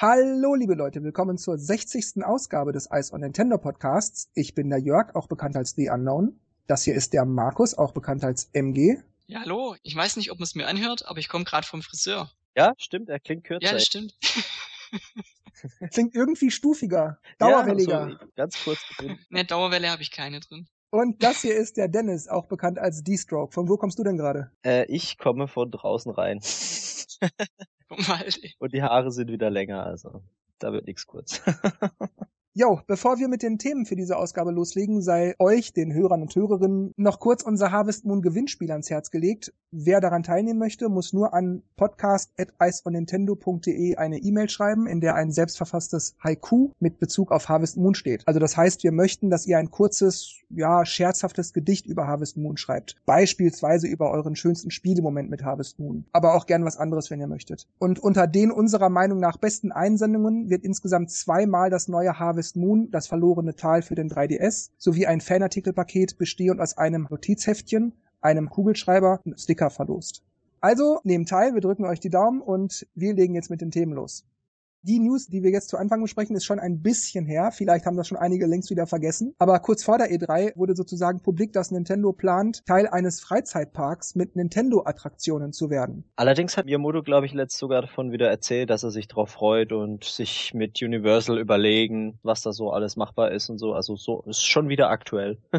Hallo, liebe Leute, willkommen zur 60. Ausgabe des Ice on Nintendo Podcasts. Ich bin der Jörg, auch bekannt als The Unknown. Das hier ist der Markus, auch bekannt als MG. Ja, hallo. Ich weiß nicht, ob man es mir anhört, aber ich komme gerade vom Friseur. Ja, stimmt, er klingt kürzer. Ja, das stimmt. Klingt irgendwie stufiger, dauerwelliger. Ja, so ganz kurz drin. ne, Dauerwelle habe ich keine drin. Und das hier ist der Dennis, auch bekannt als D-Stroke. Von wo kommst du denn gerade? Äh, ich komme von draußen rein. Guck mal. Und die Haare sind wieder länger, also da wird nichts kurz. Jo, bevor wir mit den Themen für diese Ausgabe loslegen, sei euch, den Hörern und Hörerinnen, noch kurz unser Harvest Moon Gewinnspiel ans Herz gelegt. Wer daran teilnehmen möchte, muss nur an podcast.icevonnintendo.de eine E-Mail schreiben, in der ein selbstverfasstes Haiku mit Bezug auf Harvest Moon steht. Also das heißt, wir möchten, dass ihr ein kurzes, ja, scherzhaftes Gedicht über Harvest Moon schreibt. Beispielsweise über euren schönsten Spielemoment mit Harvest Moon. Aber auch gern was anderes, wenn ihr möchtet. Und unter den unserer Meinung nach besten Einsendungen wird insgesamt zweimal das neue Harvest Moon, das verlorene Tal für den 3DS, sowie ein Fanartikelpaket bestehend aus einem Notizheftchen, einem Kugelschreiber und Sticker verlost. Also nehmt teil, wir drücken euch die Daumen und wir legen jetzt mit den Themen los. Die News, die wir jetzt zu Anfang besprechen, ist schon ein bisschen her. Vielleicht haben das schon einige längst wieder vergessen. Aber kurz vor der E3 wurde sozusagen publik, dass Nintendo plant, Teil eines Freizeitparks mit Nintendo-Attraktionen zu werden. Allerdings hat Miyamoto, glaube ich, letzt sogar davon wieder erzählt, dass er sich darauf freut und sich mit Universal überlegen, was da so alles machbar ist und so. Also so ist schon wieder aktuell.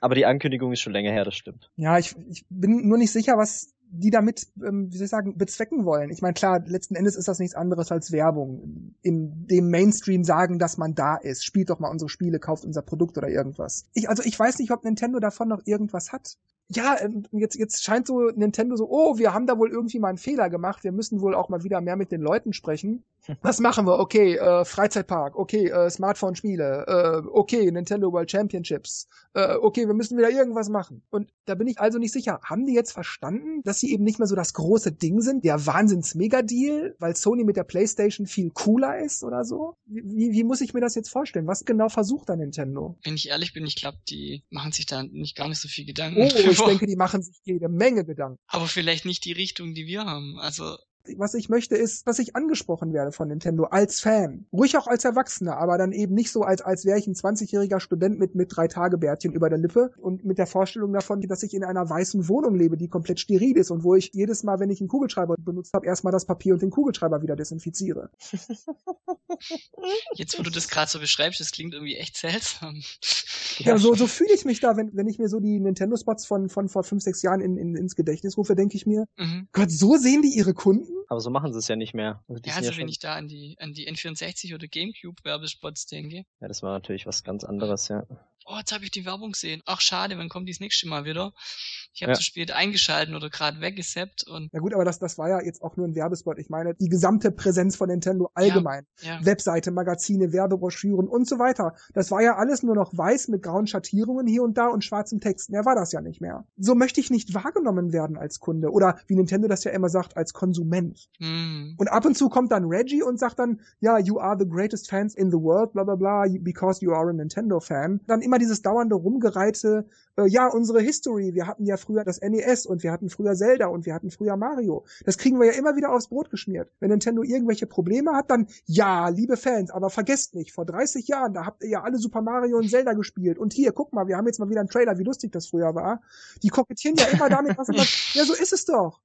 Aber die Ankündigung ist schon länger her, das stimmt. Ja, ich, ich bin nur nicht sicher, was die damit, ähm, wie soll ich sagen, bezwecken wollen. Ich meine, klar, letzten Endes ist das nichts anderes als Werbung. In dem Mainstream sagen, dass man da ist. Spielt doch mal unsere Spiele, kauft unser Produkt oder irgendwas. Ich, also ich weiß nicht, ob Nintendo davon noch irgendwas hat. Ja, ähm, jetzt, jetzt scheint so Nintendo so, oh, wir haben da wohl irgendwie mal einen Fehler gemacht. Wir müssen wohl auch mal wieder mehr mit den Leuten sprechen. Was machen wir? Okay, äh, Freizeitpark, okay, äh, Smartphone-Spiele, äh, okay, Nintendo World Championships, äh, okay, wir müssen wieder irgendwas machen. Und da bin ich also nicht sicher, haben die jetzt verstanden, dass sie eben nicht mehr so das große Ding sind, der Wahnsinns-Mega-Deal, weil Sony mit der Playstation viel cooler ist oder so? Wie, wie muss ich mir das jetzt vorstellen? Was genau versucht da Nintendo? Wenn ich ehrlich bin, ich glaube, die machen sich da nicht gar nicht so viel Gedanken. Oh, ich denke, die machen sich jede Menge Gedanken. Aber vielleicht nicht die Richtung, die wir haben. Also was ich möchte, ist, dass ich angesprochen werde von Nintendo als Fan. Ruhig auch als Erwachsener, aber dann eben nicht so, als, als wäre ich ein 20-jähriger Student mit, mit drei Tagebärtchen über der Lippe und mit der Vorstellung davon, dass ich in einer weißen Wohnung lebe, die komplett steril ist und wo ich jedes Mal, wenn ich einen Kugelschreiber benutzt habe, erstmal das Papier und den Kugelschreiber wieder desinfiziere. Jetzt, wo du das gerade so beschreibst, das klingt irgendwie echt seltsam. Ja, so, so fühle ich mich da, wenn, wenn ich mir so die Nintendo-Spots von, von vor fünf, sechs Jahren in, in, ins Gedächtnis rufe, denke ich mir, mhm. Gott, so sehen die ihre Kunden? Aber so machen sie es ja nicht mehr. Also ja, also ja wenn ich da an die, an die N64 oder Gamecube Werbespots denke. Ja, das war natürlich was ganz anderes, ja. Oh, jetzt habe ich die Werbung gesehen. Ach, schade, wann kommt die das nächste Mal wieder? Ich habe ja. zu spät eingeschalten oder gerade weggesappt und. Na gut, aber das, das war ja jetzt auch nur ein Werbespot. Ich meine, die gesamte Präsenz von Nintendo allgemein. Ja, ja. Webseite, Magazine, Werbebroschüren und so weiter. Das war ja alles nur noch weiß mit grauen Schattierungen hier und da und schwarzem Text. Mehr war das ja nicht mehr. So möchte ich nicht wahrgenommen werden als Kunde oder wie Nintendo das ja immer sagt, als Konsument. Mhm. Und ab und zu kommt dann Reggie und sagt dann, ja, you are the greatest fans in the world, bla bla bla, because you are a Nintendo fan. Dann immer dieses dauernde Rumgereite, äh, ja, unsere History, wir hatten ja früher das NES und wir hatten früher Zelda und wir hatten früher Mario. Das kriegen wir ja immer wieder aufs Brot geschmiert. Wenn Nintendo irgendwelche Probleme hat, dann ja, liebe Fans, aber vergesst nicht, vor 30 Jahren, da habt ihr ja alle Super Mario und Zelda gespielt. Und hier, guck mal, wir haben jetzt mal wieder einen Trailer, wie lustig das früher war. Die kokettieren ja immer damit, was immer, ja, so ist es doch.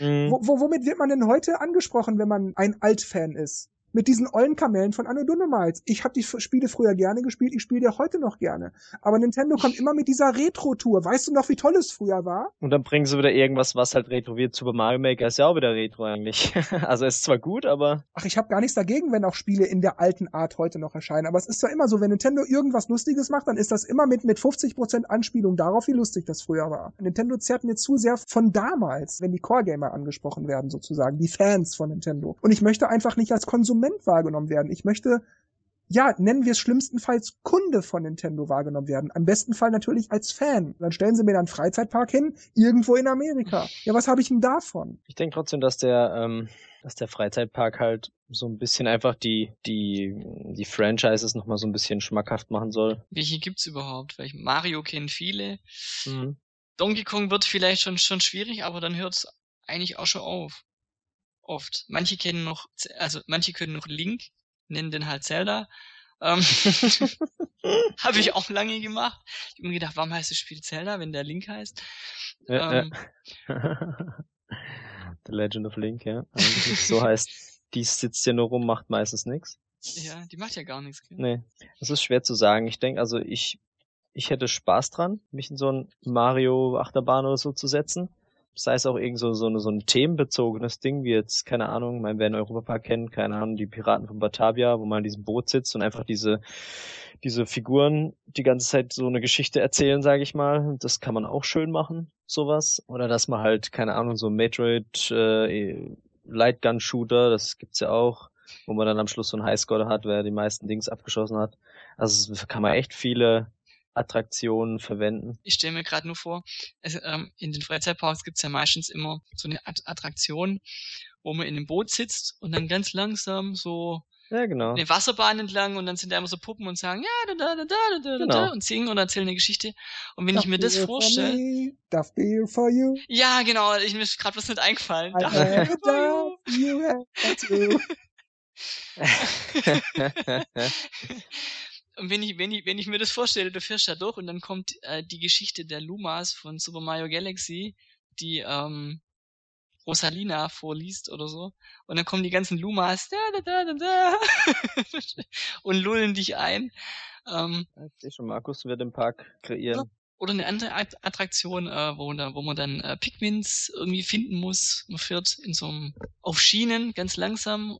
Mhm. Wo, womit wird man denn heute angesprochen, wenn man ein Altfan ist? Mit diesen ollen Kamellen von Anno Dunnemals. Ich habe die Spiele früher gerne gespielt, ich spiele die heute noch gerne. Aber Nintendo kommt immer mit dieser Retro-Tour. Weißt du noch, wie toll es früher war? Und dann bringen sie wieder irgendwas, was halt retro wird. Super Mario Maker ist ja auch wieder retro eigentlich. also ist zwar gut, aber... Ach, ich habe gar nichts dagegen, wenn auch Spiele in der alten Art heute noch erscheinen. Aber es ist ja immer so, wenn Nintendo irgendwas Lustiges macht, dann ist das immer mit, mit 50% Anspielung darauf, wie lustig das früher war. Nintendo zerrt mir zu sehr von damals, wenn die Core-Gamer angesprochen werden sozusagen, die Fans von Nintendo. Und ich möchte einfach nicht als Konsument Konsument wahrgenommen werden. Ich möchte, ja, nennen wir es schlimmstenfalls Kunde von Nintendo wahrgenommen werden. Am besten Fall natürlich als Fan. Dann stellen sie mir dann einen Freizeitpark hin, irgendwo in Amerika. Ja, was habe ich denn davon? Ich denke trotzdem, dass der, ähm, dass der Freizeitpark halt so ein bisschen einfach die, die, die Franchises nochmal so ein bisschen schmackhaft machen soll. Welche gibt's überhaupt? Weil Mario kennen viele. Mhm. Donkey Kong wird vielleicht schon, schon schwierig, aber dann hört's eigentlich auch schon auf. Oft. Manche kennen noch, also manche können noch Link, nennen den halt Zelda. Ähm, Habe ich auch lange gemacht. Ich habe mir gedacht, warum heißt das Spiel Zelda, wenn der Link heißt? Ja, ähm, ja. The Legend of Link, ja. Also, so heißt, die sitzt hier nur rum, macht meistens nichts. Ja, die macht ja gar nichts. Gell? Nee, das ist schwer zu sagen. Ich denke, also ich, ich hätte Spaß dran, mich in so ein Mario Achterbahn oder so zu setzen. Sei es auch irgend so, so, eine, so ein themenbezogenes Ding, wie jetzt, keine Ahnung, mein, wer in Europapark kennt, keine Ahnung, die Piraten von Batavia, wo man in diesem Boot sitzt und einfach diese, diese Figuren die ganze Zeit so eine Geschichte erzählen, sage ich mal. Das kann man auch schön machen, sowas. Oder dass man halt, keine Ahnung, so Metroid äh, Lightgun Shooter, das gibt's ja auch, wo man dann am Schluss so einen Highscore hat, wer die meisten Dings abgeschossen hat. Also kann man echt viele Attraktionen verwenden. Ich stelle mir gerade nur vor, also, ähm, in den Freizeitparks gibt's ja meistens immer so eine Attraktion, wo man in einem Boot sitzt und dann ganz langsam so ja, genau. eine Wasserbahn entlang und dann sind da immer so Puppen und sagen ja da da da da da genau. da und singen und erzählen eine Geschichte. Und wenn Darf ich mir das vorstelle, Darf beer for you. Ja, genau. Ich mir ist gerade was nicht eingefallen. I Darf beer for you. you have Und wenn ich, wenn ich, wenn ich mir das vorstelle, du fährst da durch und dann kommt äh, die Geschichte der Lumas von Super Mario Galaxy, die ähm, Rosalina vorliest oder so. Und dann kommen die ganzen Lumas da, da, da, da, da, und lullen dich ein. Ähm, ich sehe schon, Markus wird im Park kreieren. Oder eine andere Attraktion, äh, wo, da, wo man dann äh, Pikmins irgendwie finden muss. Man fährt in so einem, auf Schienen ganz langsam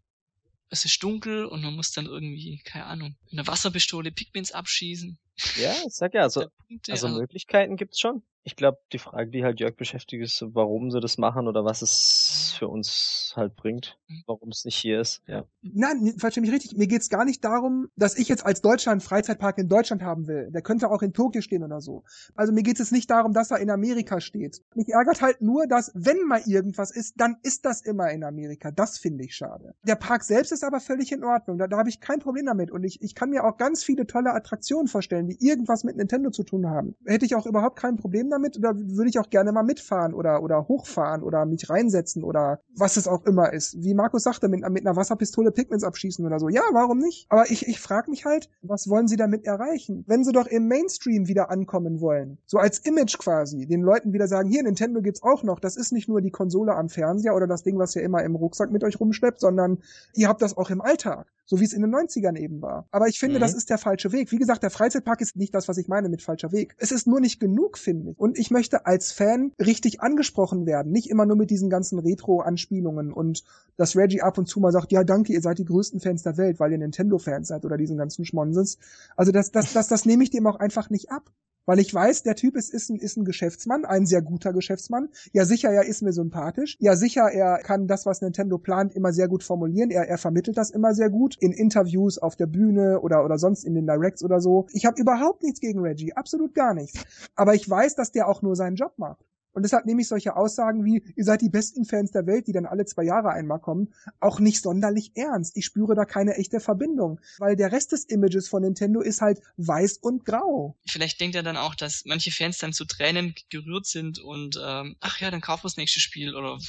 es ist dunkel und man muss dann irgendwie, keine Ahnung, eine Wasserpistole Pikmins abschießen. Ja, ich sag ja, also, Punkte, also, also Möglichkeiten gibt's schon. Ich glaube, die Frage, die halt Jörg beschäftigt, ist, warum sie das machen oder was es für uns halt bringt, mhm. warum es nicht hier ist. Ja. Nein, verstehe mich richtig. Mir geht's gar nicht darum, dass ich jetzt als Deutscher einen Freizeitpark in Deutschland haben will. Der könnte auch in Tokio stehen oder so. Also mir geht's jetzt nicht darum, dass er in Amerika steht. Mich ärgert halt nur, dass wenn mal irgendwas ist, dann ist das immer in Amerika. Das finde ich schade. Der Park selbst ist aber völlig in Ordnung. Da, da habe ich kein Problem damit. Und ich, ich kann mir auch ganz viele tolle Attraktionen vorstellen, die irgendwas mit Nintendo zu tun haben. Hätte ich auch überhaupt kein Problem damit. Da würde ich auch gerne mal mitfahren oder, oder hochfahren oder mich reinsetzen oder was es auch immer ist. Wie Markus sagte, mit, mit einer Wasserpistole Pigments abschießen oder so. Ja, warum nicht? Aber ich, ich frage mich halt, was wollen sie damit erreichen? Wenn sie doch im Mainstream wieder ankommen wollen, so als Image quasi, den Leuten wieder sagen, hier, Nintendo gibt's auch noch, das ist nicht nur die Konsole am Fernseher oder das Ding, was ihr immer im Rucksack mit euch rumschleppt, sondern ihr habt das auch im Alltag so wie es in den 90ern eben war. Aber ich finde, mhm. das ist der falsche Weg. Wie gesagt, der Freizeitpark ist nicht das, was ich meine mit falscher Weg. Es ist nur nicht genug, finde ich. Und ich möchte als Fan richtig angesprochen werden, nicht immer nur mit diesen ganzen Retro-Anspielungen und dass Reggie ab und zu mal sagt, ja, danke, ihr seid die größten Fans der Welt, weil ihr Nintendo-Fans seid oder diesen ganzen Schmonsens. Also das, das, das, das nehme ich dem auch einfach nicht ab weil ich weiß, der Typ ist, ist, ein, ist ein Geschäftsmann, ein sehr guter Geschäftsmann. Ja, sicher, er ist mir sympathisch. Ja, sicher, er kann das, was Nintendo plant, immer sehr gut formulieren. Er, er vermittelt das immer sehr gut in Interviews auf der Bühne oder, oder sonst in den Directs oder so. Ich habe überhaupt nichts gegen Reggie, absolut gar nichts. Aber ich weiß, dass der auch nur seinen Job macht. Und deshalb nehme ich solche Aussagen wie, ihr seid die besten Fans der Welt, die dann alle zwei Jahre einmal kommen, auch nicht sonderlich ernst. Ich spüre da keine echte Verbindung, weil der Rest des Images von Nintendo ist halt weiß und grau. Vielleicht denkt er dann auch, dass manche Fans dann zu Tränen gerührt sind und ähm, ach ja, dann kaufen wir das nächste Spiel oder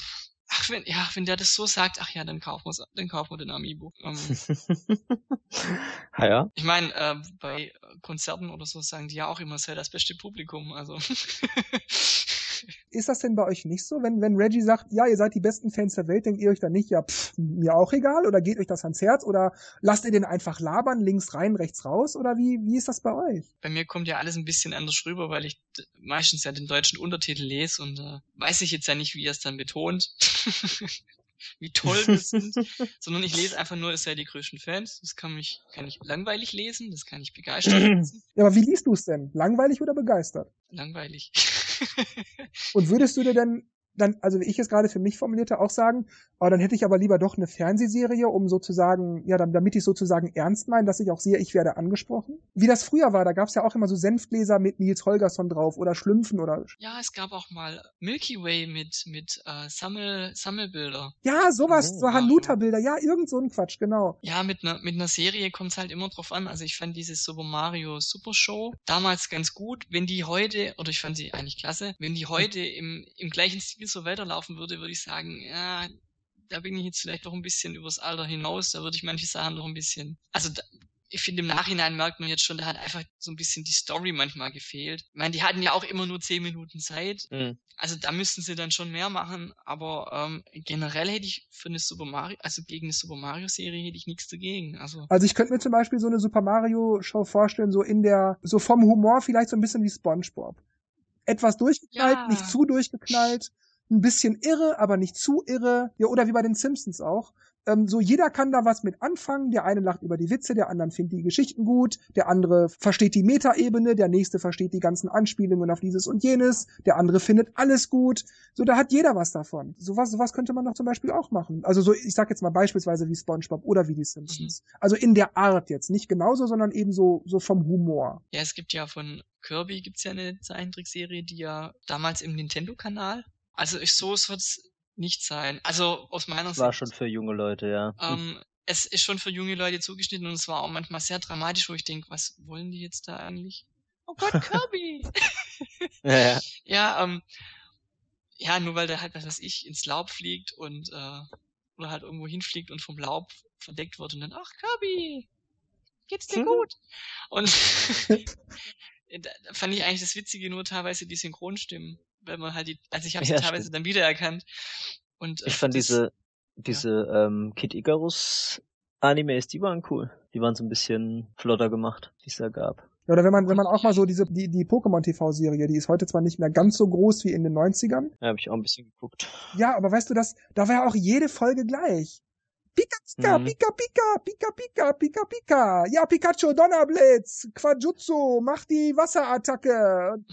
ach wenn ja, wenn der das so sagt, ach ja, dann kaufen wir dann kaufen wir den Amiibo. Ähm, ja. Ich meine, äh, bei Konzerten oder so sagen die ja auch immer, sei das beste Publikum, also Ist das denn bei euch nicht so? Wenn, wenn Reggie sagt, ja, ihr seid die besten Fans der Welt, denkt ihr euch dann nicht, ja, pff, mir auch egal? Oder geht euch das ans Herz? Oder lasst ihr den einfach labern, links rein, rechts raus? Oder wie, wie ist das bei euch? Bei mir kommt ja alles ein bisschen anders rüber, weil ich meistens ja den deutschen Untertitel lese und äh, weiß ich jetzt ja nicht, wie er es dann betont. wie toll wir sind, sondern ich lese einfach nur, es sei die größten Fans. Das kann mich, kann ich langweilig lesen, das kann ich begeistert lesen. Ja, aber wie liest du es denn? Langweilig oder begeistert? Langweilig. Und würdest du dir denn dann, also wie ich es gerade für mich formulierte, auch sagen, aber dann hätte ich aber lieber doch eine Fernsehserie, um sozusagen, ja, damit ich sozusagen ernst meine, dass ich auch sehe, ich werde angesprochen. Wie das früher war, da gab es ja auch immer so Senfgläser mit Nils Holgersson drauf oder Schlümpfen oder. Ja, es gab auch mal Milky Way mit, mit äh, Sammel, Sammelbilder. Ja, sowas, oh, so Hanuta-Bilder, ja, irgend so ein Quatsch, genau. Ja, mit einer mit einer Serie kommt es halt immer drauf an. Also ich fand diese Super Mario Super Show damals ganz gut. Wenn die heute, oder ich fand sie eigentlich klasse, wenn die heute im, im gleichen Stil so weiterlaufen würde, würde ich sagen, ja, da bin ich jetzt vielleicht doch ein bisschen übers Alter hinaus, da würde ich manche Sachen noch ein bisschen, also da, ich finde, im Nachhinein merkt man jetzt schon, da hat einfach so ein bisschen die Story manchmal gefehlt. Ich meine, die hatten ja auch immer nur zehn Minuten Zeit. Mhm. Also da müssten sie dann schon mehr machen. Aber ähm, generell hätte ich für eine Super Mario, also gegen eine Super Mario Serie hätte ich nichts dagegen. Also, also ich könnte mir zum Beispiel so eine Super Mario Show vorstellen, so in der, so vom Humor vielleicht so ein bisschen wie SpongeBob. Etwas durchgeknallt, ja. nicht zu durchgeknallt ein bisschen irre, aber nicht zu irre. Ja, oder wie bei den Simpsons auch. Ähm, so jeder kann da was mit anfangen. Der eine lacht über die Witze, der andere findet die Geschichten gut, der andere versteht die Metaebene, der nächste versteht die ganzen Anspielungen auf dieses und jenes, der andere findet alles gut. So, da hat jeder was davon. Sowas, sowas könnte man doch zum Beispiel auch machen. Also so, ich sag jetzt mal beispielsweise wie SpongeBob oder wie die Simpsons. Mhm. Also in der Art jetzt, nicht genauso, sondern eben so, so vom Humor. Ja, es gibt ja von Kirby gibt's ja eine Zeichentrickserie, die ja damals im Nintendo-Kanal also ich, so wird's nicht sein. Also aus meiner Sicht. War schon für junge Leute, ja. Ähm, es ist schon für junge Leute zugeschnitten und es war auch manchmal sehr dramatisch, wo ich denke, was wollen die jetzt da eigentlich? Oh Gott, Kirby! ja, ja. ja, ähm, ja, nur weil der halt, was weiß ich, ins Laub fliegt und äh, oder halt irgendwo hinfliegt und vom Laub verdeckt wird und dann, ach Kirby, geht's dir gut? Und da fand ich eigentlich das Witzige nur teilweise die Synchronstimmen weil man halt die, also ich habe sie ja, teilweise stimmt. dann wiedererkannt. Und, äh, ich fand diese, diese ja. ähm, Kid Icarus Animes, die waren cool. Die waren so ein bisschen flotter gemacht, die es da gab. Ja, oder wenn man, wenn man auch mal so diese, die, die Pokémon TV-Serie, die ist heute zwar nicht mehr ganz so groß wie in den 90ern. Ja, habe ich auch ein bisschen geguckt. Ja, aber weißt du das, da war ja auch jede Folge gleich. Pika, Pika, mhm. Pika, Pika, Pika, Pika, Pika, Pika. Ja, Pikachu, Donnerblitz, Quajutsu, mach die Wasserattacke.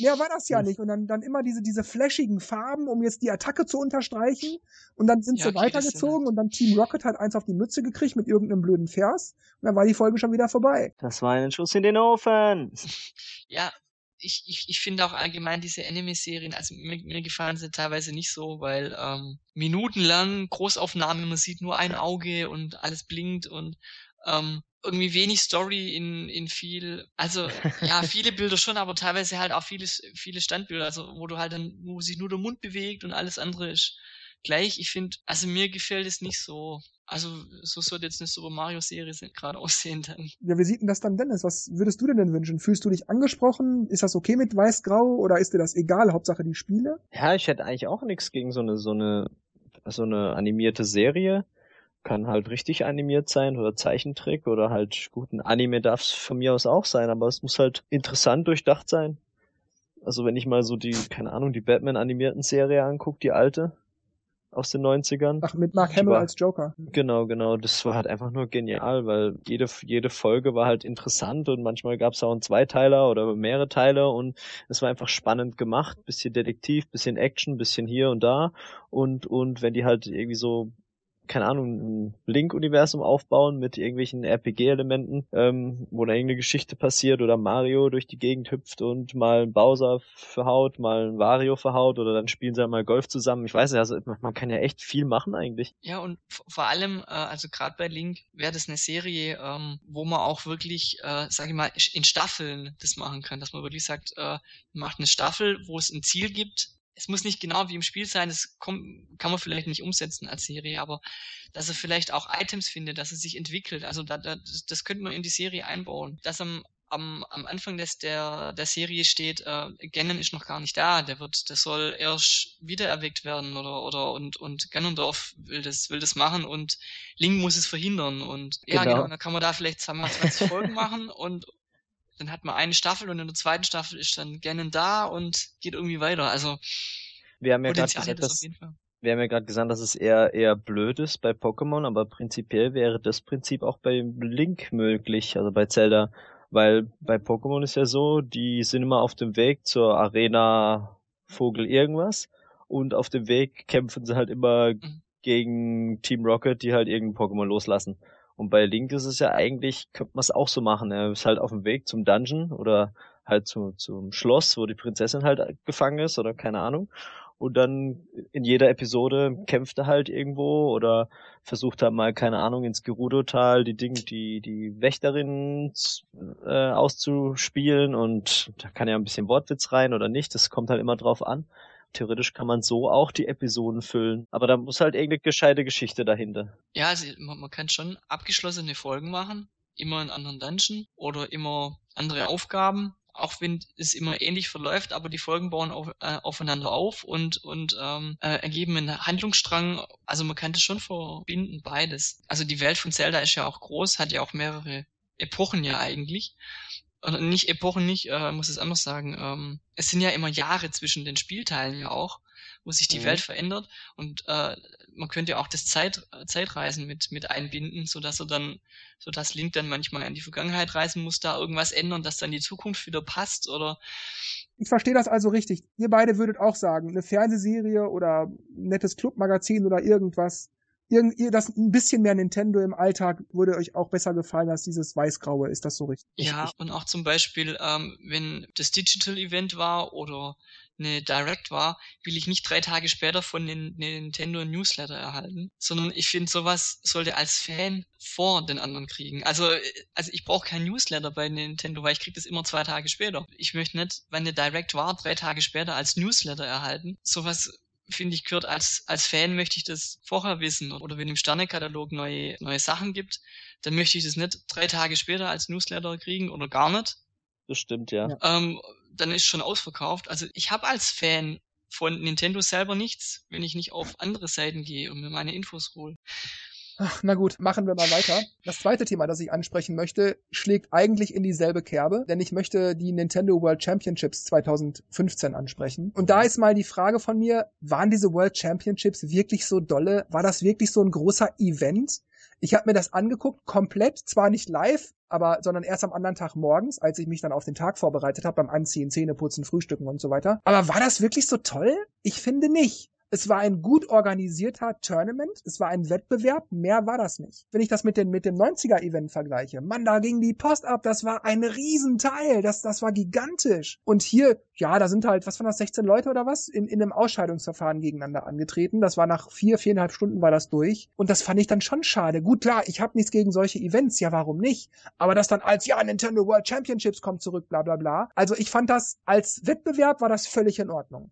Mehr war das ja mhm. nicht. Und dann, dann immer diese, diese flashigen Farben, um jetzt die Attacke zu unterstreichen. Und dann sind ja, sie weitergezogen und dann Team Rocket hat eins auf die Mütze gekriegt mit irgendeinem blöden Vers. Und dann war die Folge schon wieder vorbei. Das war ein Schuss in den Ofen. Ja, ich, ich, ich finde auch allgemein diese Anime-Serien, also mir, mir gefallen sie teilweise nicht so, weil ähm, minutenlang Großaufnahme, man sieht nur ein Auge und alles blinkt und ähm, irgendwie wenig Story in, in viel, also ja, viele Bilder schon, aber teilweise halt auch viele, viele Standbilder, also wo du halt dann, wo sich nur der Mund bewegt und alles andere ist gleich. Ich finde, also mir gefällt es nicht so. Also so sollte jetzt eine Super Mario Serie gerade aussehen dann. Ja, wie sieht denn das dann Dennis? Was würdest du denn denn wünschen? Fühlst du dich angesprochen? Ist das okay mit Weiß-Grau oder ist dir das egal? Hauptsache die Spiele? Ja, ich hätte eigentlich auch nichts gegen so eine so eine so eine animierte Serie. Kann halt richtig animiert sein oder Zeichentrick oder halt guten Anime darf es von mir aus auch sein, aber es muss halt interessant durchdacht sein. Also wenn ich mal so die, keine Ahnung, die Batman animierten Serie angucke, die alte, aus den 90ern. Ach, mit Mark Hamill als Joker. Genau, genau. Das war halt einfach nur genial, weil jede, jede Folge war halt interessant und manchmal gab es auch einen Zweiteiler oder mehrere Teile und es war einfach spannend gemacht. Bisschen Detektiv, bisschen Action, bisschen hier und da. Und, und wenn die halt irgendwie so keine Ahnung, ein Link-Universum aufbauen mit irgendwelchen RPG-Elementen, ähm, wo da irgendeine Geschichte passiert oder Mario durch die Gegend hüpft und mal einen Bowser verhaut, mal einen Wario verhaut oder dann spielen sie halt mal Golf zusammen. Ich weiß nicht, also man kann ja echt viel machen eigentlich. Ja, und vor allem, äh, also gerade bei Link wäre das eine Serie, ähm, wo man auch wirklich, äh, sag ich mal, in Staffeln das machen kann, dass man wirklich sagt, äh, macht eine Staffel, wo es ein Ziel gibt, es muss nicht genau wie im Spiel sein, das kann man vielleicht nicht umsetzen als Serie, aber dass er vielleicht auch Items findet, dass er sich entwickelt. Also da, da, das, könnte man in die Serie einbauen. Dass am, am, am Anfang des, der, der Serie steht, äh, Ganon ist noch gar nicht da, der wird, der soll erst wiedererweckt werden oder oder und und Ganondorf will das will das machen und Link muss es verhindern und ja genau, genau dann kann man da vielleicht 20 Folgen machen und dann hat man eine Staffel und in der zweiten Staffel ist dann Ganon da und geht irgendwie weiter. Also wir haben ja gerade gesagt, dass, wir haben ja gerade gesagt, dass es eher eher blöd ist bei Pokémon, aber prinzipiell wäre das Prinzip auch bei Link möglich, also bei Zelda, weil bei Pokémon ist ja so, die sind immer auf dem Weg zur Arena Vogel irgendwas und auf dem Weg kämpfen sie halt immer mhm. gegen Team Rocket, die halt irgendein Pokémon loslassen. Und bei Link ist es ja eigentlich, könnte man es auch so machen. Er ist halt auf dem Weg zum Dungeon oder halt zu, zum Schloss, wo die Prinzessin halt gefangen ist oder keine Ahnung. Und dann in jeder Episode kämpft er halt irgendwo oder versucht halt mal, keine Ahnung, ins Gerudo-Tal die Dinge, die, die Wächterin äh, auszuspielen und da kann ja ein bisschen Wortwitz rein oder nicht, das kommt halt immer drauf an. Theoretisch kann man so auch die Episoden füllen. Aber da muss halt irgendeine gescheite Geschichte dahinter. Ja, also man, man kann schon abgeschlossene Folgen machen, immer in anderen Dungeon oder immer andere Aufgaben auch wenn es immer ähnlich verläuft, aber die Folgen bauen auf, äh, aufeinander auf und, und ähm, äh, ergeben einen Handlungsstrang. Also man kann das schon verbinden, beides. Also die Welt von Zelda ist ja auch groß, hat ja auch mehrere Epochen ja eigentlich. Oder nicht Epochen nicht, äh, muss es anders sagen. Ähm, es sind ja immer Jahre zwischen den Spielteilen ja auch wo sich die mhm. Welt verändert und äh, man könnte ja auch das Zeit, Zeitreisen mit, mit einbinden, so dass er dann, so dass Link dann manchmal in die Vergangenheit reisen muss, da irgendwas ändern, dass dann die Zukunft wieder passt oder ich verstehe das also richtig. Ihr beide würdet auch sagen, eine Fernsehserie oder ein nettes Clubmagazin oder irgendwas, irgend, das ein bisschen mehr Nintendo im Alltag würde euch auch besser gefallen als dieses Weißgraue. Ist das so richtig? Ja, und auch zum Beispiel, ähm, wenn das Digital Event war oder eine Direct war, will ich nicht drei Tage später von den Nintendo Newsletter erhalten, sondern ich finde, sowas sollte als Fan vor den anderen kriegen. Also, also ich brauche kein Newsletter bei Nintendo, weil ich kriege das immer zwei Tage später. Ich möchte nicht, wenn eine Direct war, drei Tage später als Newsletter erhalten. Sowas finde ich, gehört als, als Fan möchte ich das vorher wissen. Oder wenn im Sternekatalog neue, neue Sachen gibt, dann möchte ich das nicht drei Tage später als Newsletter kriegen oder gar nicht. Das stimmt, ja. Ähm, dann ist schon ausverkauft. Also ich habe als Fan von Nintendo selber nichts, wenn ich nicht auf andere Seiten gehe und mir meine Infos hole. Ach, na gut, machen wir mal weiter. Das zweite Thema, das ich ansprechen möchte, schlägt eigentlich in dieselbe Kerbe, denn ich möchte die Nintendo World Championships 2015 ansprechen. Und da ist mal die Frage von mir, waren diese World Championships wirklich so dolle? War das wirklich so ein großer Event? Ich habe mir das angeguckt, komplett, zwar nicht live, aber sondern erst am anderen Tag morgens, als ich mich dann auf den Tag vorbereitet habe, beim Anziehen, Zähneputzen, Frühstücken und so weiter. Aber war das wirklich so toll? Ich finde nicht. Es war ein gut organisierter Tournament, es war ein Wettbewerb, mehr war das nicht. Wenn ich das mit, den, mit dem 90er-Event vergleiche, Mann, da ging die Post ab, das war ein Riesenteil, das, das war gigantisch. Und hier, ja, da sind halt, was waren das, 16 Leute oder was, in, in einem Ausscheidungsverfahren gegeneinander angetreten. Das war nach vier, viereinhalb Stunden war das durch. Und das fand ich dann schon schade. Gut, klar, ich habe nichts gegen solche Events, ja, warum nicht? Aber das dann als, ja, Nintendo World Championships kommt zurück, bla bla bla. Also ich fand das, als Wettbewerb war das völlig in Ordnung.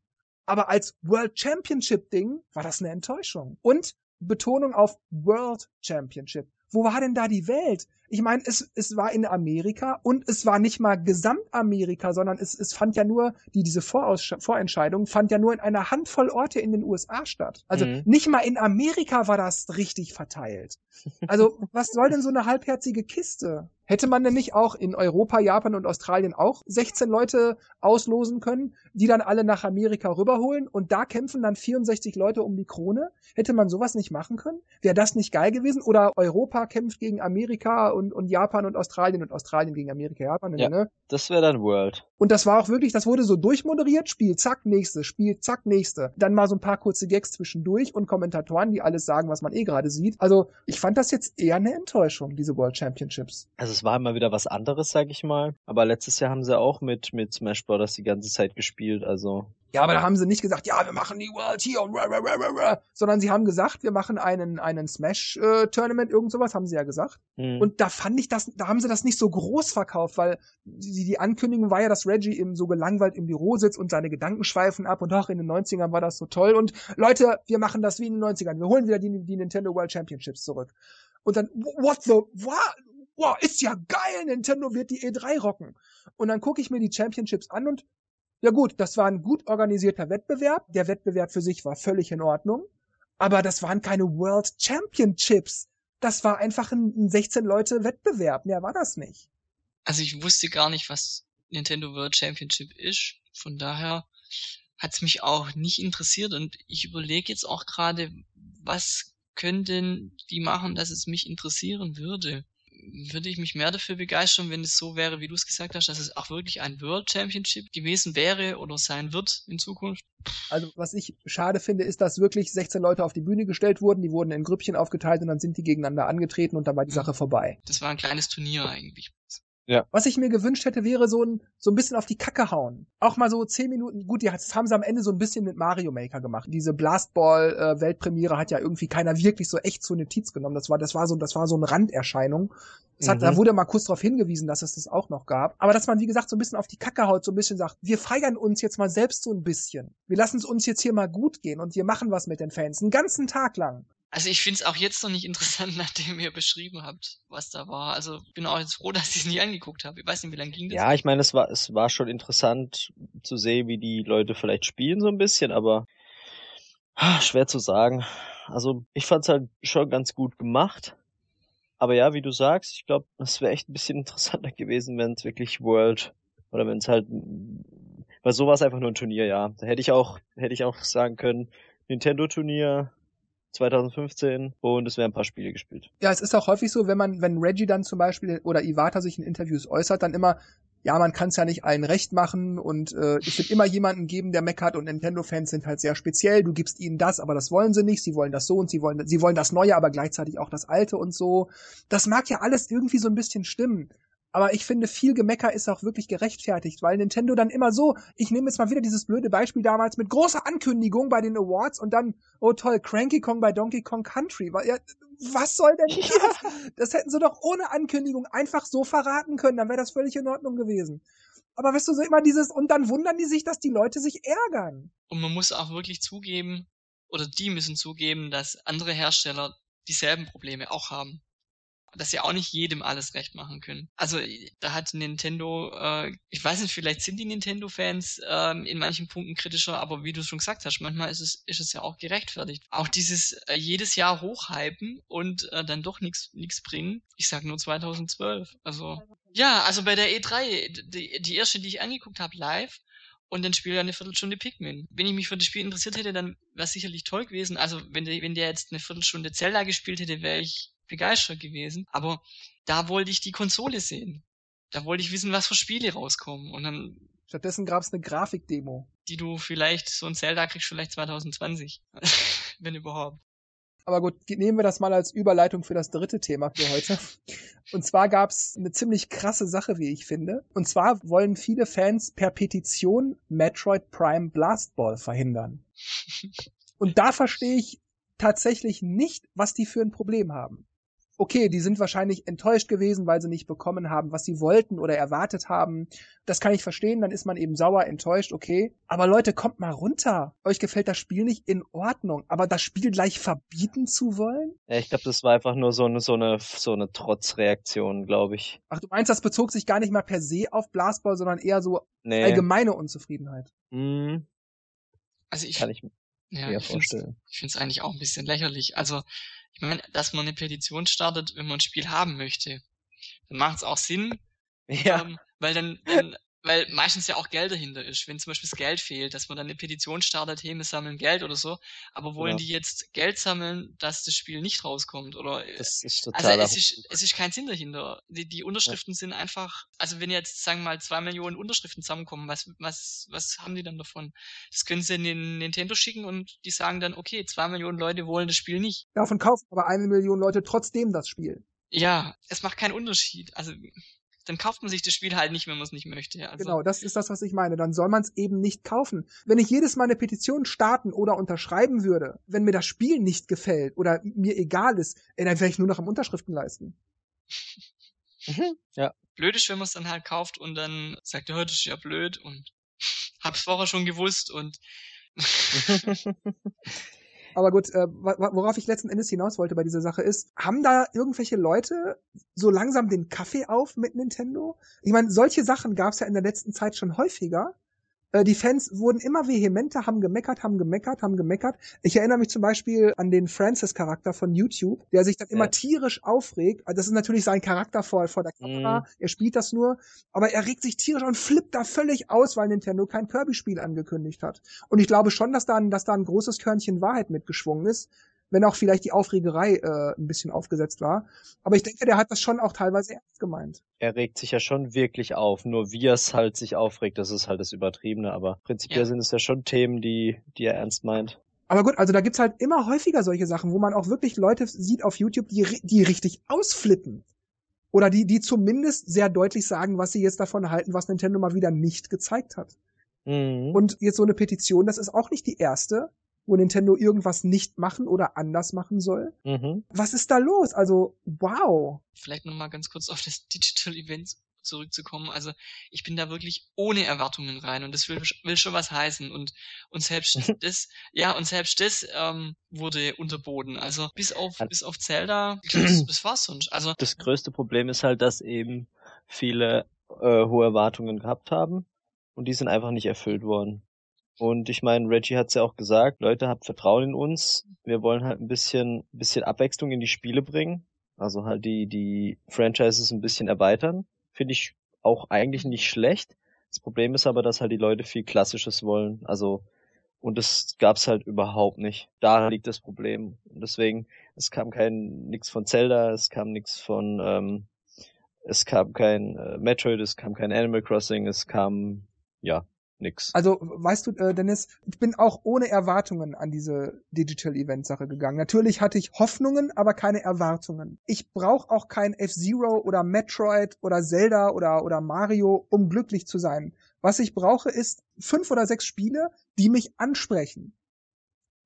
Aber als World Championship Ding war das eine Enttäuschung. Und Betonung auf World Championship. Wo war denn da die Welt? Ich meine, es, es war in Amerika und es war nicht mal Gesamtamerika, sondern es, es fand ja nur, die, diese Voraus Vorentscheidung fand ja nur in einer Handvoll Orte in den USA statt. Also mhm. nicht mal in Amerika war das richtig verteilt. Also was soll denn so eine halbherzige Kiste? Hätte man denn nicht auch in Europa, Japan und Australien auch 16 Leute auslosen können, die dann alle nach Amerika rüberholen und da kämpfen dann 64 Leute um die Krone? Hätte man sowas nicht machen können? Wäre das nicht geil gewesen? Oder Europa kämpft gegen Amerika und, und Japan und Australien und Australien gegen Amerika, Japan. Ja, ne? Das wäre dann World. Und das war auch wirklich, das wurde so durchmoderiert, Spiel, zack, nächste, Spiel, zack, nächste. Dann mal so ein paar kurze Gags zwischendurch und Kommentatoren, die alles sagen, was man eh gerade sieht. Also ich fand das jetzt eher eine Enttäuschung, diese World Championships. Also es war immer wieder was anderes, sag ich mal. Aber letztes Jahr haben sie auch mit, mit Smash Bros. die ganze Zeit gespielt, also ja, aber da haben sie nicht gesagt, ja, wir machen die World hier und rah, rah, rah, rah, sondern sie haben gesagt, wir machen einen einen Smash äh, Tournament irgend sowas, haben sie ja gesagt. Mhm. Und da fand ich das, da haben sie das nicht so groß verkauft, weil die, die Ankündigung war ja, dass Reggie eben so gelangweilt im Büro sitzt und seine Gedanken schweifen ab und ach, in den 90ern war das so toll und Leute, wir machen das wie in den 90ern. Wir holen wieder die, die Nintendo World Championships zurück. Und dann what the what? Wow, ist ja geil, Nintendo wird die E3 rocken. Und dann gucke ich mir die Championships an und ja gut, das war ein gut organisierter Wettbewerb. Der Wettbewerb für sich war völlig in Ordnung. Aber das waren keine World Championships. Das war einfach ein 16 Leute Wettbewerb. Mehr war das nicht. Also ich wusste gar nicht, was Nintendo World Championship ist. Von daher hat es mich auch nicht interessiert und ich überlege jetzt auch gerade, was könnten die machen, dass es mich interessieren würde würde ich mich mehr dafür begeistern, wenn es so wäre, wie du es gesagt hast, dass es auch wirklich ein World Championship gewesen wäre oder sein wird in Zukunft. Also was ich schade finde, ist, dass wirklich 16 Leute auf die Bühne gestellt wurden, die wurden in Grüppchen aufgeteilt und dann sind die gegeneinander angetreten und dann war die Sache vorbei. Das war ein kleines Turnier eigentlich. Ja. Was ich mir gewünscht hätte, wäre so ein, so ein bisschen auf die Kacke hauen. Auch mal so zehn Minuten, gut, das haben sie am Ende so ein bisschen mit Mario Maker gemacht. Diese Blastball-Weltpremiere äh, hat ja irgendwie keiner wirklich so echt zur Notiz genommen. Das war, das war so, das war so eine Randerscheinung. Hat, mhm. Da wurde mal kurz darauf hingewiesen, dass es das auch noch gab. Aber dass man, wie gesagt, so ein bisschen auf die Kacke haut, so ein bisschen sagt, wir feiern uns jetzt mal selbst so ein bisschen. Wir lassen es uns jetzt hier mal gut gehen und wir machen was mit den Fans. Einen ganzen Tag lang. Also ich finde es auch jetzt noch nicht interessant, nachdem ihr beschrieben habt, was da war. Also bin auch jetzt froh, dass ich es nie angeguckt habe. Ich weiß nicht, wie lange ging das. Ja, ich meine, es war, es war schon interessant zu sehen, wie die Leute vielleicht spielen so ein bisschen, aber schwer zu sagen. Also ich fand es halt schon ganz gut gemacht. Aber ja, wie du sagst, ich glaube, es wäre echt ein bisschen interessanter gewesen, wenn es wirklich World oder wenn es halt, weil so war es einfach nur ein Turnier, ja. Da hätte ich auch, hätte ich auch sagen können, Nintendo Turnier, 2015 und es werden ein paar Spiele gespielt. Ja, es ist auch häufig so, wenn man, wenn Reggie dann zum Beispiel oder Iwata sich in Interviews äußert, dann immer, ja, man kann es ja nicht allen recht machen und äh, es wird immer jemanden geben, der meckert und Nintendo-Fans sind halt sehr speziell. Du gibst ihnen das, aber das wollen sie nicht. Sie wollen das so und sie wollen, sie wollen das Neue, aber gleichzeitig auch das Alte und so. Das mag ja alles irgendwie so ein bisschen stimmen. Aber ich finde, viel Gemecker ist auch wirklich gerechtfertigt, weil Nintendo dann immer so, ich nehme jetzt mal wieder dieses blöde Beispiel damals mit großer Ankündigung bei den Awards und dann, oh toll, Cranky Kong bei Donkey Kong Country. Ja, was soll denn das? Ja. Das hätten sie doch ohne Ankündigung einfach so verraten können, dann wäre das völlig in Ordnung gewesen. Aber weißt du, so immer dieses, und dann wundern die sich, dass die Leute sich ärgern. Und man muss auch wirklich zugeben, oder die müssen zugeben, dass andere Hersteller dieselben Probleme auch haben dass sie auch nicht jedem alles recht machen können. Also da hat Nintendo, äh, ich weiß nicht, vielleicht sind die Nintendo-Fans äh, in manchen Punkten kritischer, aber wie du schon gesagt hast, manchmal ist es, ist es ja auch gerechtfertigt. Auch dieses äh, jedes Jahr hochhypen und äh, dann doch nichts nichts bringen. Ich sag nur 2012. Also ja, also bei der E3, die, die erste, die ich angeguckt habe live, und dann spielt er eine Viertelstunde Pikmin. Wenn ich mich für das Spiel interessiert hätte, dann wäre es sicherlich toll gewesen. Also wenn der, wenn der jetzt eine Viertelstunde Zelda gespielt hätte, wäre ich begeistert gewesen. Aber da wollte ich die Konsole sehen. Da wollte ich wissen, was für Spiele rauskommen. Und dann. Stattdessen gab es eine Grafikdemo. Die du vielleicht, so ein Zelda kriegst vielleicht 2020. Wenn überhaupt. Aber gut, nehmen wir das mal als Überleitung für das dritte Thema für heute. Und zwar gab es eine ziemlich krasse Sache, wie ich finde. Und zwar wollen viele Fans per Petition Metroid Prime Blast Ball verhindern. Und da verstehe ich tatsächlich nicht, was die für ein Problem haben okay, die sind wahrscheinlich enttäuscht gewesen, weil sie nicht bekommen haben, was sie wollten oder erwartet haben. Das kann ich verstehen, dann ist man eben sauer, enttäuscht, okay. Aber Leute, kommt mal runter. Euch gefällt das Spiel nicht in Ordnung, aber das Spiel gleich verbieten zu wollen? Ja, ich glaube, das war einfach nur so eine, so eine, so eine Trotzreaktion, glaube ich. Ach, du meinst, das bezog sich gar nicht mal per se auf Blasball, sondern eher so nee. allgemeine Unzufriedenheit. Mhm. Also ich, kann ich mir ja, vorstellen. Ich finde es eigentlich auch ein bisschen lächerlich. Also, ich meine, dass man eine Petition startet, wenn man ein Spiel haben möchte, dann macht es auch Sinn, ja. Ähm, weil dann, dann weil meistens ja auch Geld dahinter ist. Wenn zum Beispiel das Geld fehlt, dass man dann eine Petition startet, hey, wir sammeln Geld oder so, aber wollen genau. die jetzt Geld sammeln, dass das Spiel nicht rauskommt? Oder das ist total also es ist, es ist kein Sinn dahinter. Die, die Unterschriften ja. sind einfach, also wenn jetzt, sagen wir mal, zwei Millionen Unterschriften zusammenkommen, was, was, was haben die dann davon? Das können sie in den Nintendo schicken und die sagen dann, okay, zwei Millionen Leute wollen das Spiel nicht. Davon kaufen aber eine Million Leute trotzdem das Spiel. Ja, es macht keinen Unterschied. Also dann kauft man sich das Spiel halt nicht, wenn man es nicht möchte. Also genau, das ist das, was ich meine. Dann soll man es eben nicht kaufen. Wenn ich jedes Mal eine Petition starten oder unterschreiben würde, wenn mir das Spiel nicht gefällt oder mir egal ist, ey, dann wäre ich nur noch am Unterschriften leisten. Mhm. Ja. Blöd ist, wenn man es dann halt kauft und dann sagt, ja, das ist ja blöd und hab's vorher schon gewusst und Aber gut, äh, worauf ich letzten Endes hinaus wollte bei dieser Sache ist, haben da irgendwelche Leute so langsam den Kaffee auf mit Nintendo? Ich meine, solche Sachen gab es ja in der letzten Zeit schon häufiger. Äh, die Fans wurden immer vehementer, haben gemeckert, haben gemeckert, haben gemeckert. Ich erinnere mich zum Beispiel an den Francis-Charakter von YouTube, der sich dann immer ja. tierisch aufregt. Also das ist natürlich sein Charakter vor, vor der Kamera. Mhm. Er spielt das nur, aber er regt sich tierisch und flippt da völlig aus, weil Nintendo kein Kirby-Spiel angekündigt hat. Und ich glaube schon, dass da, ein, dass da ein großes Körnchen Wahrheit mitgeschwungen ist wenn auch vielleicht die Aufregerei äh, ein bisschen aufgesetzt war. Aber ich denke, der hat das schon auch teilweise ernst gemeint. Er regt sich ja schon wirklich auf, nur wie er es halt sich aufregt, das ist halt das Übertriebene, aber prinzipiell ja. sind es ja schon Themen, die, die er ernst meint. Aber gut, also da gibt's halt immer häufiger solche Sachen, wo man auch wirklich Leute sieht auf YouTube, die, die richtig ausflippen. Oder die, die zumindest sehr deutlich sagen, was sie jetzt davon halten, was Nintendo mal wieder nicht gezeigt hat. Mhm. Und jetzt so eine Petition, das ist auch nicht die erste, wo Nintendo irgendwas nicht machen oder anders machen soll. Mhm. Was ist da los? Also, wow. Vielleicht nochmal ganz kurz auf das Digital Event zurückzukommen. Also ich bin da wirklich ohne Erwartungen rein und das will, will schon was heißen und und selbst das ja und selbst das ähm, wurde unterboten. Also bis auf bis auf Zelda das, das war's sonst. Also das größte Problem ist halt, dass eben viele äh, hohe Erwartungen gehabt haben und die sind einfach nicht erfüllt worden. Und ich meine, Reggie hat's ja auch gesagt, Leute, habt Vertrauen in uns. Wir wollen halt ein bisschen, bisschen Abwechslung in die Spiele bringen. Also halt die, die Franchises ein bisschen erweitern. Finde ich auch eigentlich nicht schlecht. Das Problem ist aber, dass halt die Leute viel Klassisches wollen. Also, und das gab's halt überhaupt nicht. Da liegt das Problem. Und deswegen, es kam kein, nix von Zelda, es kam nix von, ähm, es kam kein äh, Metroid, es kam kein Animal Crossing, es kam, ja, nix. Also, weißt du, äh, Dennis, ich bin auch ohne Erwartungen an diese Digital Event Sache gegangen. Natürlich hatte ich Hoffnungen, aber keine Erwartungen. Ich brauche auch kein F-Zero oder Metroid oder Zelda oder, oder Mario, um glücklich zu sein. Was ich brauche, ist fünf oder sechs Spiele, die mich ansprechen.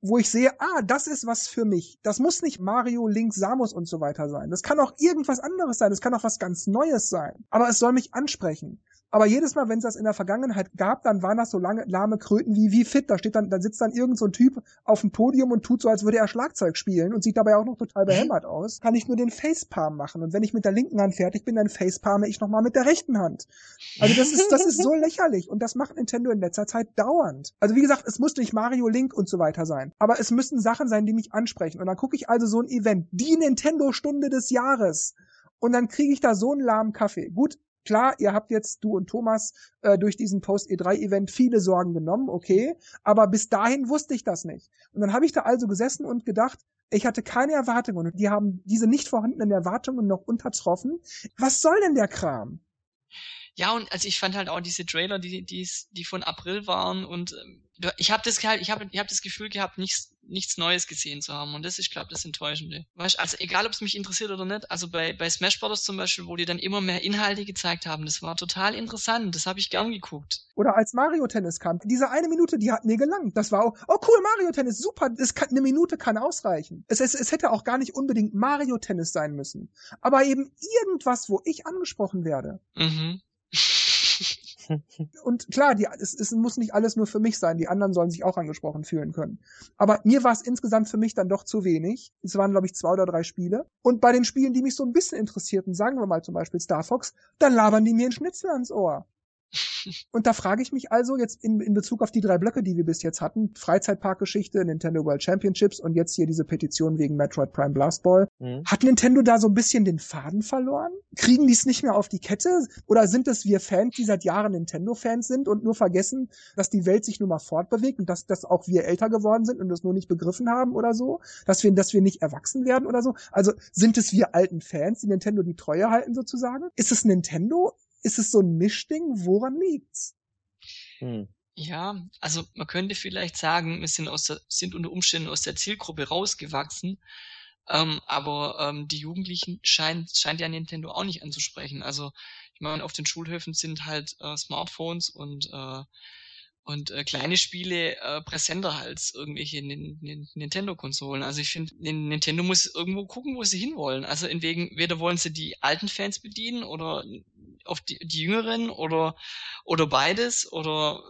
Wo ich sehe, ah, das ist was für mich. Das muss nicht Mario, Link, Samus und so weiter sein. Das kann auch irgendwas anderes sein. Das kann auch was ganz Neues sein. Aber es soll mich ansprechen. Aber jedes Mal, wenn es das in der Vergangenheit gab, dann waren das so lange lahme Kröten wie wie fit. Da steht dann, da sitzt dann irgend so ein Typ auf dem Podium und tut so, als würde er Schlagzeug spielen und sieht dabei auch noch total behämmert aus. Kann ich nur den Facepalm machen. Und wenn ich mit der linken Hand fertig bin, dann facepalme ich nochmal mit der rechten Hand. Also das ist, das ist so lächerlich. Und das macht Nintendo in letzter Zeit dauernd. Also wie gesagt, es muss nicht Mario Link und so weiter sein. Aber es müssen Sachen sein, die mich ansprechen. Und dann gucke ich also so ein Event, die Nintendo-Stunde des Jahres. Und dann kriege ich da so einen lahmen Kaffee. Gut, Klar, ihr habt jetzt, du und Thomas, äh, durch diesen Post-E3-Event viele Sorgen genommen, okay, aber bis dahin wusste ich das nicht. Und dann habe ich da also gesessen und gedacht, ich hatte keine Erwartungen und die haben diese nicht vorhandenen Erwartungen noch untertroffen. Was soll denn der Kram? Ja, und also ich fand halt auch diese Trailer, die, die, die von April waren und ähm, ich habe das ich habe ich hab das Gefühl gehabt, nichts, nichts Neues gesehen zu haben. Und das ist, glaube das Enttäuschende. Weißt, also egal, ob es mich interessiert oder nicht, also bei, bei Smash Bros. zum Beispiel, wo die dann immer mehr Inhalte gezeigt haben, das war total interessant. Das habe ich gern geguckt. Oder als Mario Tennis kam. Diese eine Minute, die hat mir gelangt. Das war auch, oh cool, Mario Tennis, super. Das kann, eine Minute kann ausreichen. Es, es, es hätte auch gar nicht unbedingt Mario Tennis sein müssen. Aber eben irgendwas, wo ich angesprochen werde. Mhm. Und klar, die, es, es muss nicht alles nur für mich sein. Die anderen sollen sich auch angesprochen fühlen können. Aber mir war es insgesamt für mich dann doch zu wenig. Es waren, glaube ich, zwei oder drei Spiele. Und bei den Spielen, die mich so ein bisschen interessierten, sagen wir mal zum Beispiel Star Fox, dann labern die mir einen Schnitzel ans Ohr. Und da frage ich mich also jetzt in, in Bezug auf die drei Blöcke, die wir bis jetzt hatten, Freizeitparkgeschichte, Nintendo World Championships und jetzt hier diese Petition wegen Metroid Prime Blast Ball. Mhm. Hat Nintendo da so ein bisschen den Faden verloren? Kriegen die es nicht mehr auf die Kette? Oder sind es wir Fans, die seit Jahren Nintendo-Fans sind und nur vergessen, dass die Welt sich nun mal fortbewegt und dass, dass auch wir älter geworden sind und das nur nicht begriffen haben oder so? Dass wir, dass wir nicht erwachsen werden oder so? Also sind es wir alten Fans, die Nintendo die Treue halten sozusagen? Ist es Nintendo? Ist es so ein Mischding? Woran liegt's? Hm. Ja, also man könnte vielleicht sagen, wir sind, aus der, sind unter Umständen aus der Zielgruppe rausgewachsen, ähm, aber ähm, die Jugendlichen scheint, scheint ja Nintendo auch nicht anzusprechen. Also ich meine, auf den Schulhöfen sind halt äh, Smartphones und äh, und äh, kleine Spiele äh, präsenter als irgendwelche Nintendo-Konsolen. Also ich finde, Nintendo muss irgendwo gucken, wo sie hinwollen. Also in wegen, weder wollen sie die alten Fans bedienen oder auf die, die Jüngeren oder oder beides oder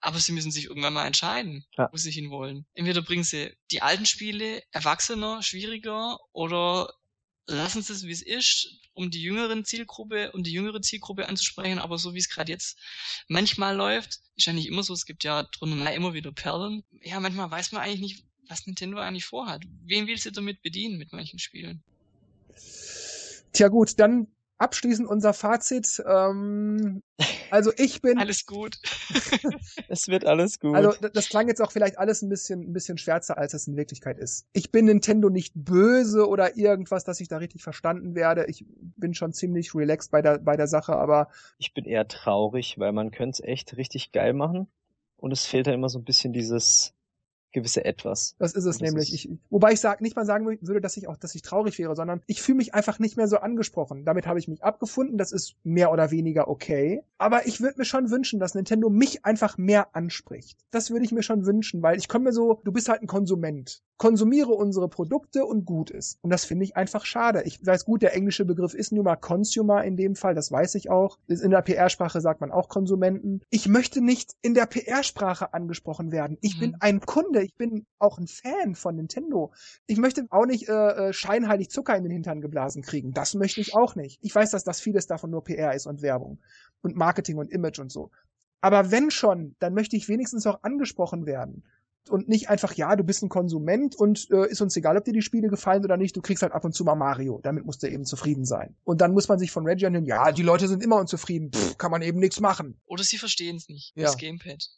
aber sie müssen sich irgendwann mal entscheiden, ja. wo sie hinwollen. Entweder bringen sie die alten Spiele erwachsener, schwieriger oder lassen sie es, wie es ist, um die jüngeren Zielgruppe, um die jüngere Zielgruppe anzusprechen, aber so wie es gerade jetzt manchmal läuft, ist ja nicht immer so, es gibt ja drunter immer wieder Perlen. Ja, manchmal weiß man eigentlich nicht, was Nintendo eigentlich vorhat. Wen will sie damit bedienen mit manchen Spielen? Tja gut, dann abschließend unser Fazit. Ähm, also ich bin. alles gut. es wird alles gut. Also das klang jetzt auch vielleicht alles ein bisschen, ein bisschen schwärzer, als es in Wirklichkeit ist. Ich bin Nintendo nicht böse oder irgendwas, dass ich da richtig verstanden werde. Ich bin schon ziemlich relaxed bei der, bei der Sache, aber. Ich bin eher traurig, weil man könnte es echt richtig geil machen. Und es fehlt da immer so ein bisschen dieses gewisse Etwas. Das ist es das nämlich. Ist ich, wobei ich sag, nicht mal sagen würde, dass ich auch, dass ich traurig wäre, sondern ich fühle mich einfach nicht mehr so angesprochen. Damit habe ich mich abgefunden. Das ist mehr oder weniger okay. Aber ich würde mir schon wünschen, dass Nintendo mich einfach mehr anspricht. Das würde ich mir schon wünschen, weil ich komme mir so, du bist halt ein Konsument. Konsumiere unsere Produkte und gut ist. Und das finde ich einfach schade. Ich weiß gut, der englische Begriff ist nun mal Consumer in dem Fall, das weiß ich auch. In der PR-Sprache sagt man auch Konsumenten. Ich möchte nicht in der PR-Sprache angesprochen werden. Ich mhm. bin ein Kunde, ich bin auch ein Fan von Nintendo. Ich möchte auch nicht äh, äh, scheinheilig Zucker in den Hintern geblasen kriegen. Das möchte ich auch nicht. Ich weiß, dass das vieles davon nur PR ist und Werbung und Marketing und Image und so. Aber wenn schon, dann möchte ich wenigstens auch angesprochen werden und nicht einfach, ja, du bist ein Konsument und äh, ist uns egal, ob dir die Spiele gefallen oder nicht, du kriegst halt ab und zu mal Mario. Damit musst du eben zufrieden sein. Und dann muss man sich von Reggie anhören, ja, die Leute sind immer unzufrieden, Pff, kann man eben nichts machen. Oder sie verstehen es nicht, ja. das Gamepad.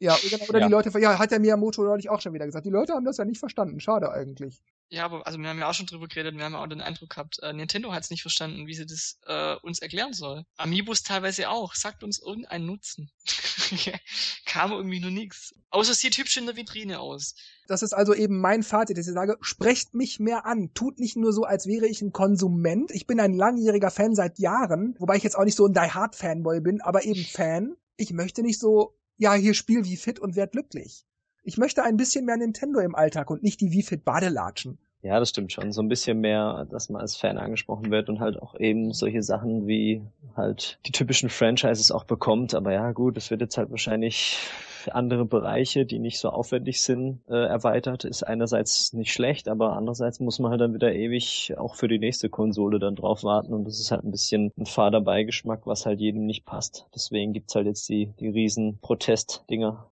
Ja, oder ja. die Leute, ja, hat der Miyamoto neulich auch schon wieder gesagt, die Leute haben das ja nicht verstanden, schade eigentlich. Ja, aber also wir haben ja auch schon drüber geredet, wir haben ja auch den Eindruck gehabt, äh, Nintendo hat es nicht verstanden, wie sie das äh, uns erklären soll. Amiibos teilweise auch, sagt uns irgendeinen Nutzen. Kam irgendwie nur nichts. Außer es sieht hübsch in der Vitrine aus. Das ist also eben mein Fazit, dass ich sage, sprecht mich mehr an. Tut nicht nur so, als wäre ich ein Konsument. Ich bin ein langjähriger Fan seit Jahren, wobei ich jetzt auch nicht so ein Die Hard Fanboy bin, aber eben Fan. Ich möchte nicht so, ja, hier spiel wie fit und werd glücklich. Ich möchte ein bisschen mehr Nintendo im Alltag und nicht die wie fit Badelatschen. Ja, das stimmt schon. So ein bisschen mehr, dass man als Fan angesprochen wird und halt auch eben solche Sachen wie halt die typischen Franchises auch bekommt. Aber ja, gut, es wird jetzt halt wahrscheinlich andere Bereiche, die nicht so aufwendig sind, äh, erweitert. Ist einerseits nicht schlecht, aber andererseits muss man halt dann wieder ewig auch für die nächste Konsole dann drauf warten und das ist halt ein bisschen ein fader Beigeschmack, was halt jedem nicht passt. Deswegen gibt's halt jetzt die, die riesen Protestdinger.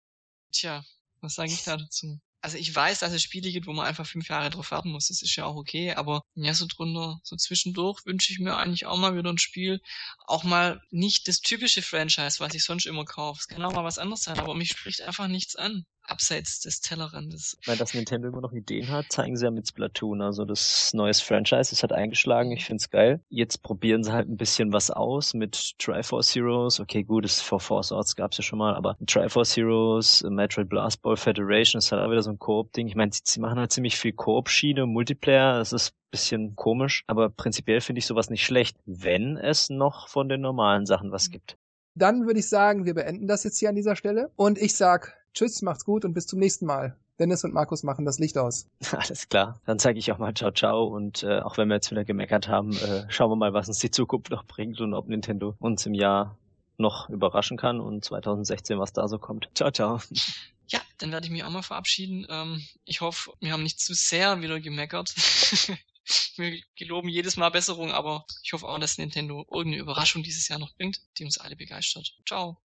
Tja, was sage ich da dazu? Also ich weiß, dass es Spiele gibt, wo man einfach fünf Jahre drauf warten muss. Das ist ja auch okay. Aber ja, so drunter, so zwischendurch wünsche ich mir eigentlich auch mal wieder ein Spiel. Auch mal nicht das typische Franchise, was ich sonst immer kaufe. Es kann auch mal was anderes sein, aber mich spricht einfach nichts an abseits des Tellerrandes. Weil das Nintendo immer noch Ideen hat, zeigen sie ja mit Splatoon. Also das neues Franchise ist halt eingeschlagen, ich find's geil. Jetzt probieren sie halt ein bisschen was aus mit Triforce Heroes. Okay, gut, das For Force Orts gab's ja schon mal, aber Triforce Heroes, Metroid Blast Ball Federation ist halt auch wieder so ein Koop-Ding. Ich meine, sie machen halt ziemlich viel Koop-Schiene, Multiplayer, das ist bisschen komisch, aber prinzipiell finde ich sowas nicht schlecht, wenn es noch von den normalen Sachen was gibt. Dann würde ich sagen, wir beenden das jetzt hier an dieser Stelle und ich sag Tschüss, macht's gut und bis zum nächsten Mal. Dennis und Markus machen das Licht aus. Alles klar. Dann zeige ich auch mal Ciao Ciao und äh, auch wenn wir jetzt wieder gemeckert haben, äh, schauen wir mal, was uns die Zukunft noch bringt und ob Nintendo uns im Jahr noch überraschen kann und 2016, was da so kommt. Ciao Ciao. Ja, dann werde ich mich auch mal verabschieden. Ähm, ich hoffe, wir haben nicht zu sehr wieder gemeckert. wir geloben jedes Mal Besserung, aber ich hoffe auch, dass Nintendo irgendeine Überraschung dieses Jahr noch bringt, die uns alle begeistert. Ciao.